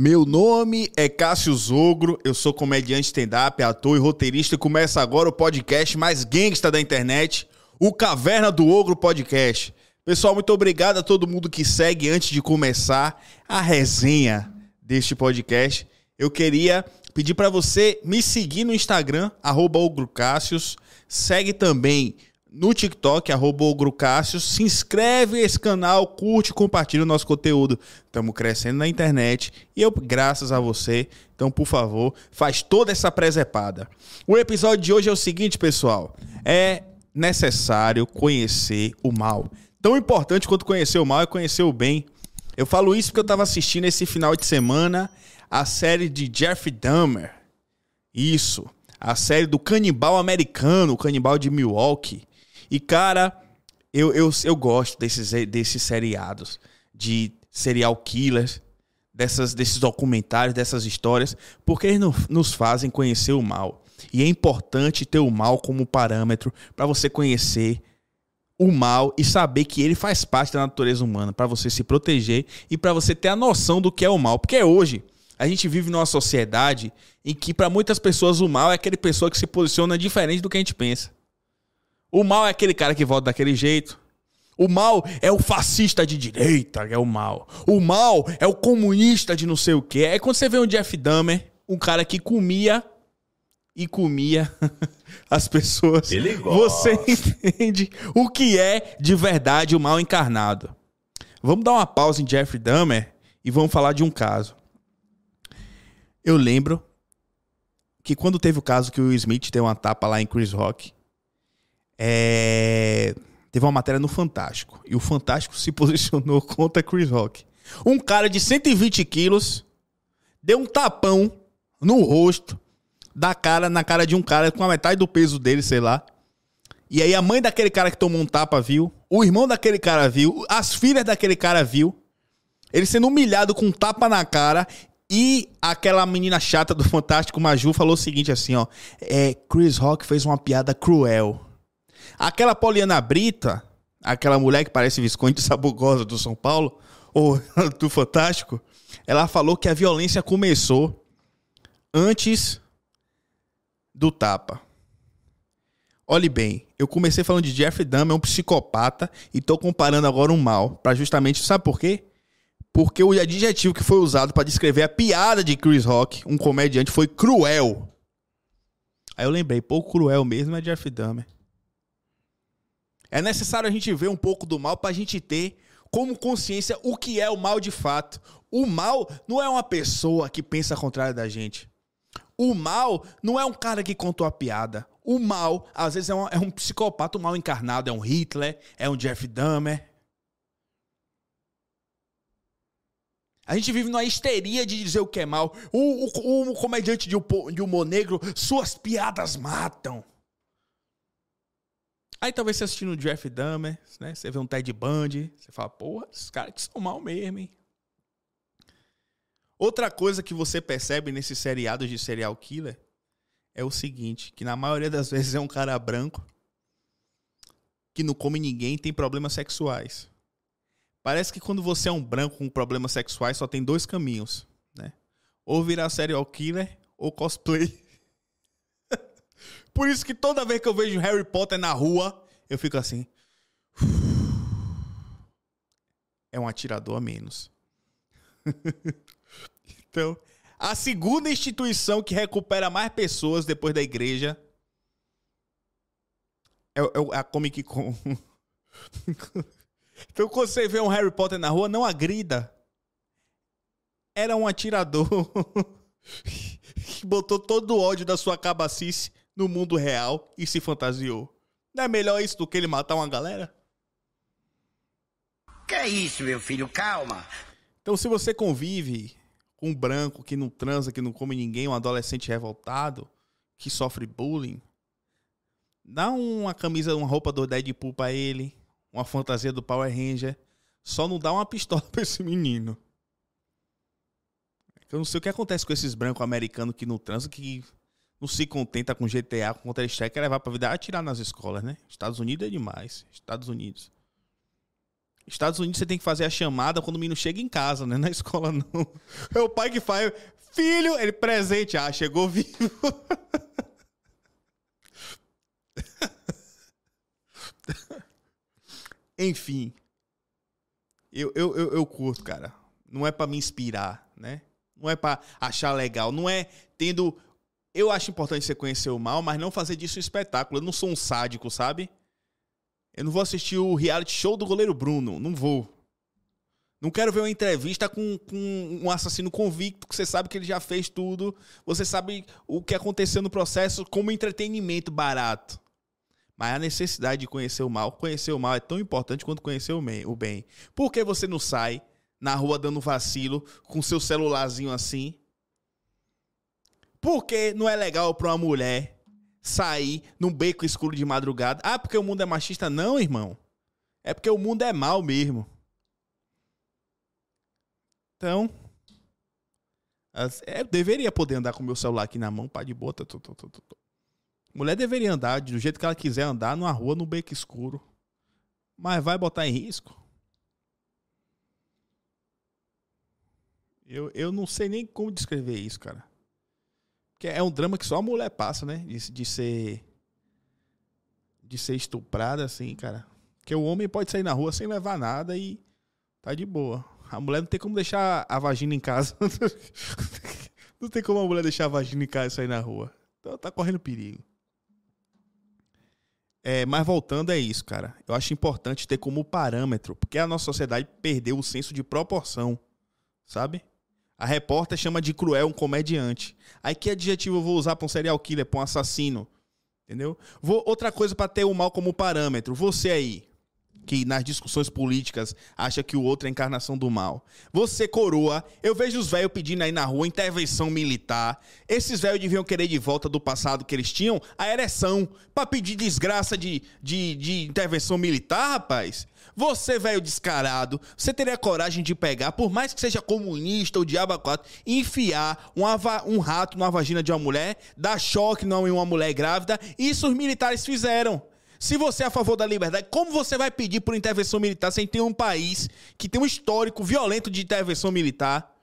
Meu nome é Cássio Zogro, eu sou comediante stand-up, ator e roteirista e começa agora o podcast mais gangsta da internet, o Caverna do Ogro Podcast. Pessoal, muito obrigado a todo mundo que segue antes de começar a resenha deste podcast. Eu queria pedir para você me seguir no Instagram, arroba. Segue também no TikTok, arroba OgroCássios. Se inscreve nesse canal, curte, compartilha o nosso conteúdo. Estamos crescendo na internet e eu, graças a você. Então, por favor, faz toda essa presepada. O episódio de hoje é o seguinte, pessoal. É necessário conhecer o mal. Tão importante quanto conhecer o mal é conhecer o bem. Eu falo isso porque eu estava assistindo esse final de semana a série de Jeff Dahmer. Isso. A série do canibal americano, o canibal de Milwaukee. E, cara, eu, eu, eu gosto desses, desses seriados de serial killers, dessas, desses documentários, dessas histórias, porque eles nos fazem conhecer o mal. E é importante ter o mal como parâmetro para você conhecer o mal e saber que ele faz parte da natureza humana, para você se proteger e para você ter a noção do que é o mal. Porque hoje a gente vive numa sociedade em que para muitas pessoas o mal é aquele pessoa que se posiciona diferente do que a gente pensa. O mal é aquele cara que vota daquele jeito. O mal é o fascista de direita, é o mal. O mal é o comunista de não sei o quê. É quando você vê um Jeff Dahmer, um cara que comia e comia as pessoas. Ele gosta. Você entende o que é de verdade o mal encarnado. Vamos dar uma pausa em Jeff Dahmer e vamos falar de um caso. Eu lembro que quando teve o caso que o Smith deu uma tapa lá em Chris Rock, é... teve uma matéria no Fantástico. E o Fantástico se posicionou contra Chris Rock. Um cara de 120 quilos deu um tapão no rosto da cara, na cara de um cara com a metade do peso dele, sei lá. E aí a mãe daquele cara que tomou um tapa viu, o irmão daquele cara viu, as filhas daquele cara viu. Ele sendo humilhado com um tapa na cara e aquela menina chata do Fantástico Maju falou o seguinte assim, ó, é, Chris Rock fez uma piada cruel. Aquela Poliana Brita, aquela mulher que parece Visconde Sabugosa do São Paulo, ou do Fantástico, ela falou que a violência começou antes do tapa. Olhe bem, eu comecei falando de Jeffrey Dahmer, um psicopata, e tô comparando agora um mal, para justamente, sabe por quê? Porque o adjetivo que foi usado para descrever a piada de Chris Rock, um comediante, foi cruel. Aí eu lembrei, pouco cruel mesmo é Jeff Dahmer. É necessário a gente ver um pouco do mal para a gente ter como consciência o que é o mal de fato. O mal não é uma pessoa que pensa contrário da gente. O mal não é um cara que contou a piada. O mal, às vezes, é um, é um psicopata, mal encarnado. É um Hitler, é um Jeff Dahmer. A gente vive numa histeria de dizer o que é mal. O, o, o comediante de humor negro, suas piadas matam. Aí talvez você assistindo o Jeff Dahmer, né? Você vê um Ted Bundy, você fala, porra, esses caras que são mal mesmo, hein? Outra coisa que você percebe nesses seriados de serial killer é o seguinte, que na maioria das vezes é um cara branco que não come ninguém tem problemas sexuais. Parece que quando você é um branco com problemas sexuais só tem dois caminhos, né? Ou virar serial killer ou cosplay. Por isso que toda vez que eu vejo Harry Potter na rua, eu fico assim. É um atirador a menos. Então, a segunda instituição que recupera mais pessoas depois da igreja é, é a Comic Con. então, quando você vê um Harry Potter na rua, não agrida. Era um atirador que botou todo o ódio da sua cabacice no mundo real e se fantasiou. Não é melhor isso do que ele matar uma galera? Que é isso, meu filho? Calma. Então, se você convive com um branco que não transa, que não come ninguém, um adolescente revoltado, que sofre bullying, dá uma camisa, uma roupa do Deadpool pra ele, uma fantasia do Power Ranger, só não dá uma pistola pra esse menino. Eu não sei o que acontece com esses brancos americanos que não transam, que não se contenta com GTA, com Counter-Strike, quer levar pra vida atirar nas escolas, né? Estados Unidos é demais. Estados Unidos. Estados Unidos você tem que fazer a chamada quando o menino chega em casa, né? Na escola não. É o pai que faz. Filho, ele presente. Ah, chegou vivo. Enfim. Eu, eu, eu, eu curto, cara. Não é para me inspirar, né? Não é para achar legal. Não é tendo. Eu acho importante você conhecer o mal, mas não fazer disso um espetáculo. Eu não sou um sádico, sabe? Eu não vou assistir o reality show do goleiro Bruno. Não vou. Não quero ver uma entrevista com, com um assassino convicto, que você sabe que ele já fez tudo. Você sabe o que aconteceu no processo como entretenimento barato. Mas a necessidade de conhecer o mal, conhecer o mal é tão importante quanto conhecer o bem. Por que você não sai na rua dando vacilo com seu celularzinho assim? Por que não é legal para uma mulher sair num beco escuro de madrugada? Ah, porque o mundo é machista? Não, irmão. É porque o mundo é mal mesmo. Então, eu deveria poder andar com meu celular aqui na mão, pá de bota. Tô, tô, tô, tô. Mulher deveria andar do jeito que ela quiser andar numa rua no beco escuro. Mas vai botar em risco? Eu, eu não sei nem como descrever isso, cara. Porque é um drama que só a mulher passa, né? De, de ser. De ser estuprada, assim, cara. Porque o homem pode sair na rua sem levar nada e tá de boa. A mulher não tem como deixar a vagina em casa. não tem como a mulher deixar a vagina em casa e sair na rua. Então tá correndo perigo. É, mas voltando é isso, cara. Eu acho importante ter como parâmetro, porque a nossa sociedade perdeu o senso de proporção, sabe? A repórter chama de cruel um comediante. Aí que adjetivo eu vou usar para um serial killer, para um assassino? Entendeu? Vou, outra coisa para ter o mal como parâmetro. Você aí, que nas discussões políticas acha que o outro é a encarnação do mal. Você, coroa, eu vejo os velhos pedindo aí na rua intervenção militar. Esses velhos deviam querer de volta do passado que eles tinham a ereção pra pedir desgraça de, de, de intervenção militar, rapaz. Você, velho descarado, você teria coragem de pegar, por mais que seja comunista ou diabo 4, enfiar um, um rato numa vagina de uma mulher, dar choque em uma mulher grávida? Isso os militares fizeram. Se você é a favor da liberdade, como você vai pedir por intervenção militar sem ter um país que tem um histórico violento de intervenção militar?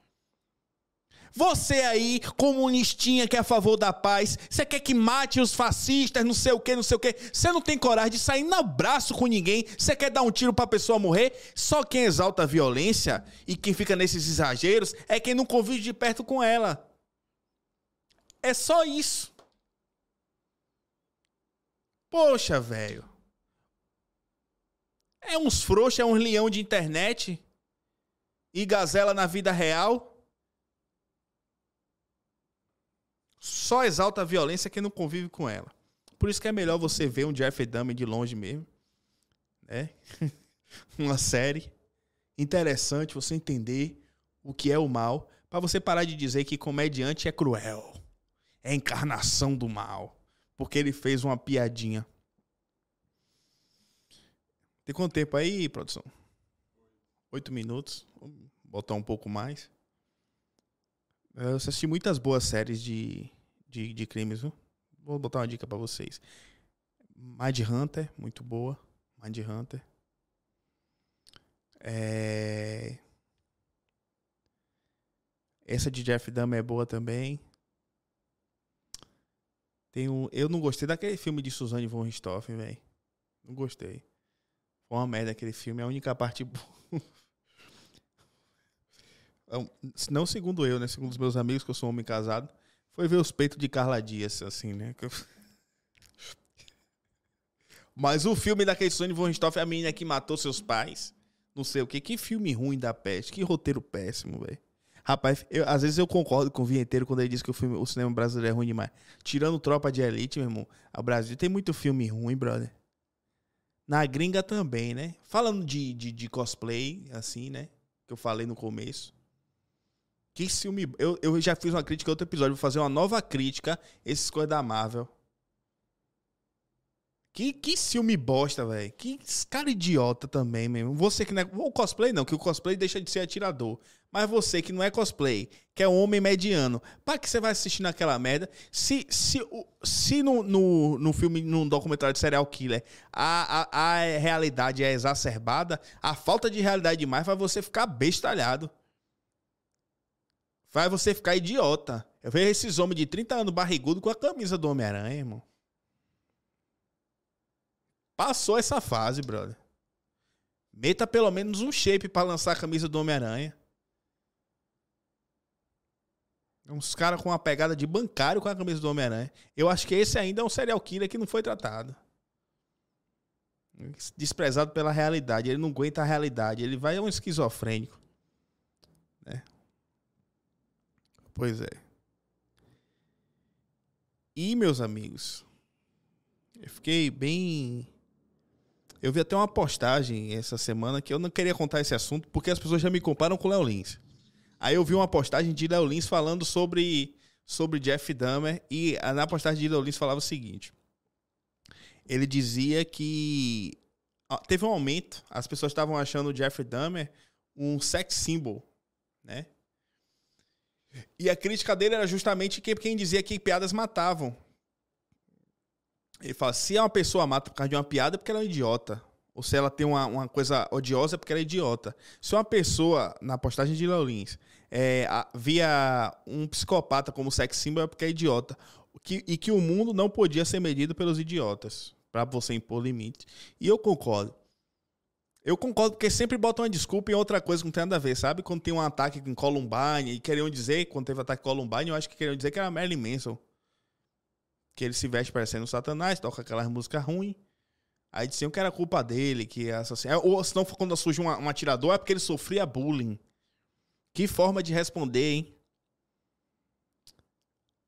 Você aí, comunistinha que é a favor da paz, você quer que mate os fascistas, não sei o que, não sei o que. Você não tem coragem de sair no braço com ninguém. Você quer dar um tiro pra pessoa morrer. Só quem exalta a violência e quem fica nesses exageros é quem não convive de perto com ela. É só isso. Poxa, velho. É uns frouxos, é uns leão de internet. E gazela na vida real. Só exalta a violência quem não convive com ela. Por isso que é melhor você ver um Jeff Dahmer de longe mesmo. Né? Uma série interessante, você entender o que é o mal, para você parar de dizer que comediante é cruel. É a encarnação do mal porque ele fez uma piadinha. Tem quanto tempo aí, produção? Oito minutos. Vou botar um pouco mais. Eu assisti muitas boas séries de, de, de crimes, viu? Vou botar uma dica para vocês. Mind Hunter, muito boa. Mind Hunter. É... Essa de Jeff Dahmer é boa também. Tem um, eu não gostei daquele filme de Suzanne von Richthofen, velho. Não gostei. Foi uma merda aquele filme. É a única parte boa. É não segundo eu, né? Segundo os meus amigos, que eu sou um homem casado, foi ver os peitos de Carla Dias, assim, né? Mas o filme daquele Suzanne von Richthofen, a menina que matou seus pais, não sei o que. Que filme ruim da peste. Que roteiro péssimo, velho. Rapaz, eu, às vezes eu concordo com o vinheteiro quando ele diz que o, filme, o cinema brasileiro é ruim demais. Tirando Tropa de Elite, meu irmão, o Brasil tem muito filme ruim, brother. Na gringa também, né? Falando de, de, de cosplay, assim, né? Que eu falei no começo. Que filme. Eu, eu já fiz uma crítica em outro episódio, vou fazer uma nova crítica, esses coisas da Marvel. Que, que filme bosta, velho. Que cara idiota também mesmo. Você que não é. O cosplay não, que o cosplay deixa de ser atirador. Mas você que não é cosplay, que é um homem mediano, para que você vai assistir naquela merda? Se, se, se no, no, no filme, num documentário de serial killer, a, a, a realidade é exacerbada, a falta de realidade demais vai você ficar bestalhado. Vai você ficar idiota. Eu vejo esses homens de 30 anos barrigudo com a camisa do Homem-Aranha, irmão. Passou essa fase, brother. Meta pelo menos um shape para lançar a camisa do Homem-Aranha. Uns caras com uma pegada de bancário com a camisa do Homem-Aranha. Eu acho que esse ainda é um serial killer que não foi tratado. Desprezado pela realidade. Ele não aguenta a realidade. Ele vai a um esquizofrênico. Né? Pois é. E, meus amigos, eu fiquei bem. Eu vi até uma postagem essa semana que eu não queria contar esse assunto porque as pessoas já me comparam com o Léo Lins. Aí eu vi uma postagem de Léo Lins falando sobre, sobre Jeff Dahmer e na postagem de Léo Lins falava o seguinte. Ele dizia que teve um aumento, as pessoas estavam achando o Jeff Dahmer um sex symbol, né? E a crítica dele era justamente que quem dizia que piadas matavam. Ele fala: se uma pessoa mata por causa de uma piada, é porque ela é um idiota. Ou se ela tem uma, uma coisa odiosa, é porque ela é idiota. Se uma pessoa, na postagem de Leolins, é, via um psicopata como sex symbol, é porque é idiota. Que, e que o mundo não podia ser medido pelos idiotas, para você impor limite. E eu concordo. Eu concordo, porque sempre botam uma desculpa em outra coisa que não tem nada a ver, sabe? Quando tem um ataque em Columbine, e queriam dizer, quando teve ataque em Columbine, eu acho que queriam dizer que era Marilyn Manson. Que ele se veste parecendo Satanás, toca aquelas músicas ruins. Aí diziam que era culpa dele, que assassino. Ou senão, quando surge um, um atirador, é porque ele sofria bullying. Que forma de responder, hein?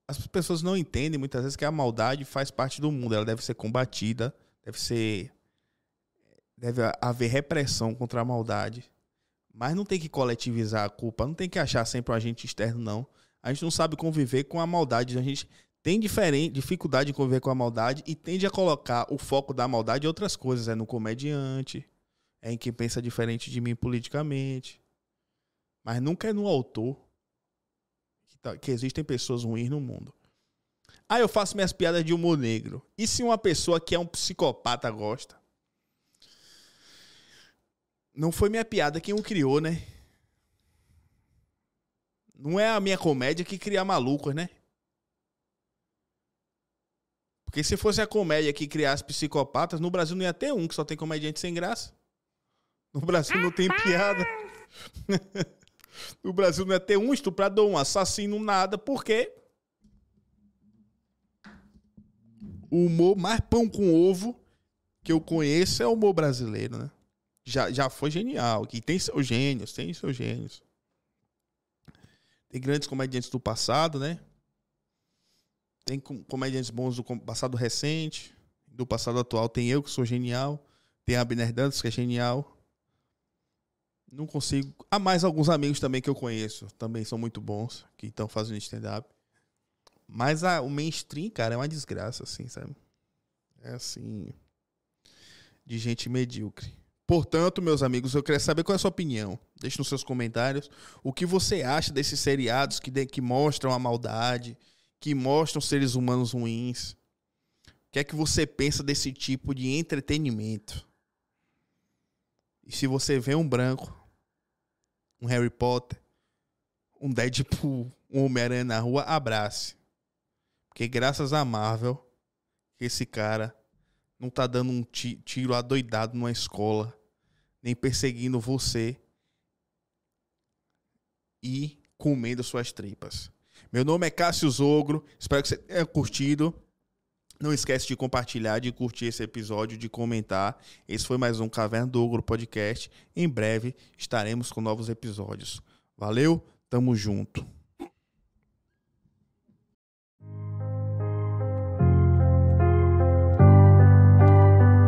As pessoas não entendem muitas vezes que a maldade faz parte do mundo. Ela deve ser combatida, deve ser deve haver repressão contra a maldade. Mas não tem que coletivizar a culpa, não tem que achar sempre um agente externo, não. A gente não sabe conviver com a maldade. A gente tem diferente, dificuldade de conviver com a maldade e tende a colocar o foco da maldade em outras coisas. É no comediante, é em quem pensa diferente de mim politicamente. Mas nunca é no autor que, tá, que existem pessoas ruins no mundo. Ah, eu faço minhas piadas de humor negro. E se uma pessoa que é um psicopata gosta? Não foi minha piada quem o criou, né? Não é a minha comédia que cria malucos, né? Porque se fosse a comédia que criasse psicopatas, no Brasil não ia ter um que só tem comediante sem graça. No Brasil não tem piada. no Brasil não ia ter um estuprador, um assassino, nada. Por quê? O humor mais pão com ovo que eu conheço é o humor brasileiro, né? já, já foi genial. Que tem seus gênios, tem seus gênios. Tem grandes comediantes do passado, né? Tem comediantes bons do passado recente, do passado atual. Tem eu que sou genial. Tem a Abner Dantas que é genial. Não consigo. Há mais alguns amigos também que eu conheço. Também são muito bons. Que estão fazendo stand-up. Mas a, o mainstream, cara, é uma desgraça, assim, sabe? É assim. De gente medíocre. Portanto, meus amigos, eu queria saber qual é a sua opinião. Deixe nos seus comentários o que você acha desses seriados que, de, que mostram a maldade, que mostram seres humanos ruins. O que é que você pensa desse tipo de entretenimento? E se você vê um branco, um Harry Potter, um Deadpool, um Homem-Aranha na rua, abrace. Porque graças a Marvel, esse cara não tá dando um tiro adoidado numa escola nem perseguindo você e comendo suas tripas. Meu nome é Cássio Zogro, espero que você tenha curtido. Não esquece de compartilhar, de curtir esse episódio, de comentar. Esse foi mais um Caverna do Ogro Podcast. Em breve estaremos com novos episódios. Valeu, tamo junto.